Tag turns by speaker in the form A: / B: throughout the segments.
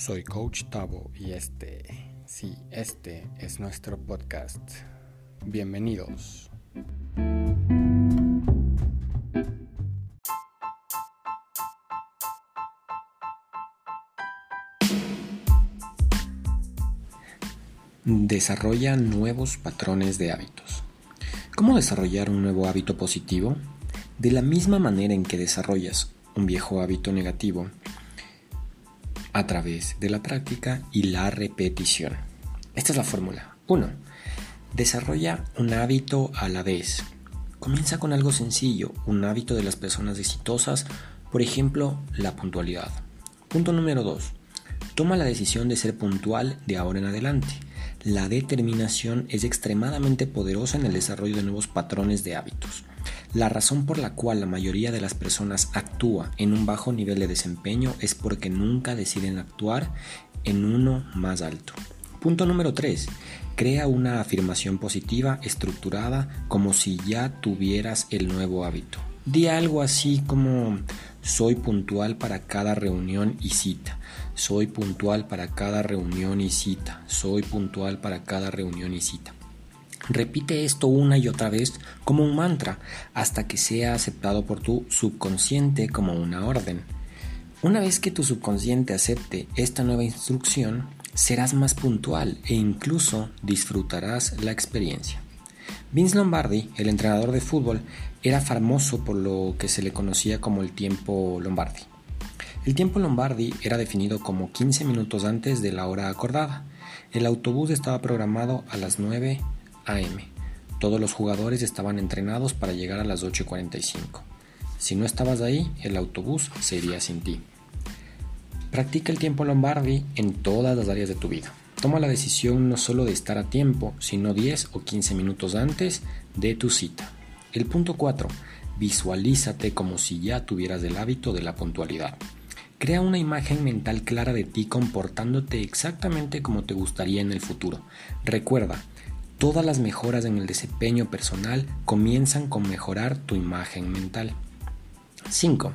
A: Soy Coach Tavo y este, sí, este es nuestro podcast. Bienvenidos. Desarrolla nuevos patrones de hábitos. ¿Cómo desarrollar un nuevo hábito positivo? De la misma manera en que desarrollas un viejo hábito negativo, a través de la práctica y la repetición. Esta es la fórmula. 1. Desarrolla un hábito a la vez. Comienza con algo sencillo, un hábito de las personas exitosas, por ejemplo, la puntualidad. Punto número 2. Toma la decisión de ser puntual de ahora en adelante. La determinación es extremadamente poderosa en el desarrollo de nuevos patrones de hábitos. La razón por la cual la mayoría de las personas actúa en un bajo nivel de desempeño es porque nunca deciden actuar en uno más alto. Punto número 3. Crea una afirmación positiva estructurada como si ya tuvieras el nuevo hábito. Di algo así como soy puntual para cada reunión y cita. Soy puntual para cada reunión y cita. Soy puntual para cada reunión y cita. Repite esto una y otra vez como un mantra hasta que sea aceptado por tu subconsciente como una orden. Una vez que tu subconsciente acepte esta nueva instrucción, serás más puntual e incluso disfrutarás la experiencia. Vince Lombardi, el entrenador de fútbol, era famoso por lo que se le conocía como el tiempo Lombardi. El tiempo Lombardi era definido como 15 minutos antes de la hora acordada. El autobús estaba programado a las 9 Todos los jugadores estaban entrenados para llegar a las 8.45. Si no estabas ahí, el autobús se iría sin ti. Practica el tiempo Lombardi en todas las áreas de tu vida. Toma la decisión no solo de estar a tiempo, sino 10 o 15 minutos antes de tu cita. El punto 4. Visualízate como si ya tuvieras el hábito de la puntualidad. Crea una imagen mental clara de ti comportándote exactamente como te gustaría en el futuro. Recuerda, Todas las mejoras en el desempeño personal comienzan con mejorar tu imagen mental. 5.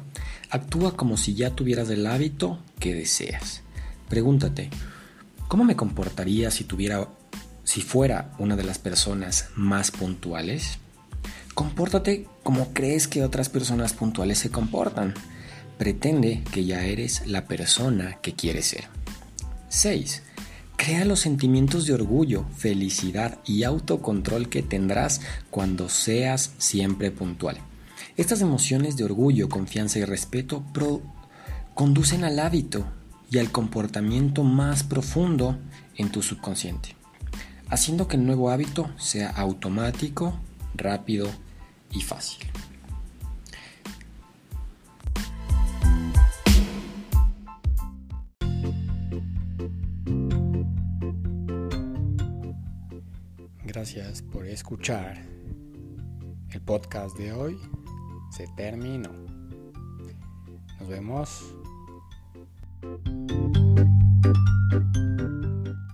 A: Actúa como si ya tuvieras el hábito que deseas. Pregúntate, ¿cómo me comportaría si tuviera si fuera una de las personas más puntuales? Compórtate como crees que otras personas puntuales se comportan. Pretende que ya eres la persona que quieres ser. 6. Crea los sentimientos de orgullo, felicidad y autocontrol que tendrás cuando seas siempre puntual. Estas emociones de orgullo, confianza y respeto conducen al hábito y al comportamiento más profundo en tu subconsciente, haciendo que el nuevo hábito sea automático, rápido y fácil. Gracias por escuchar. El podcast de hoy se terminó. Nos vemos.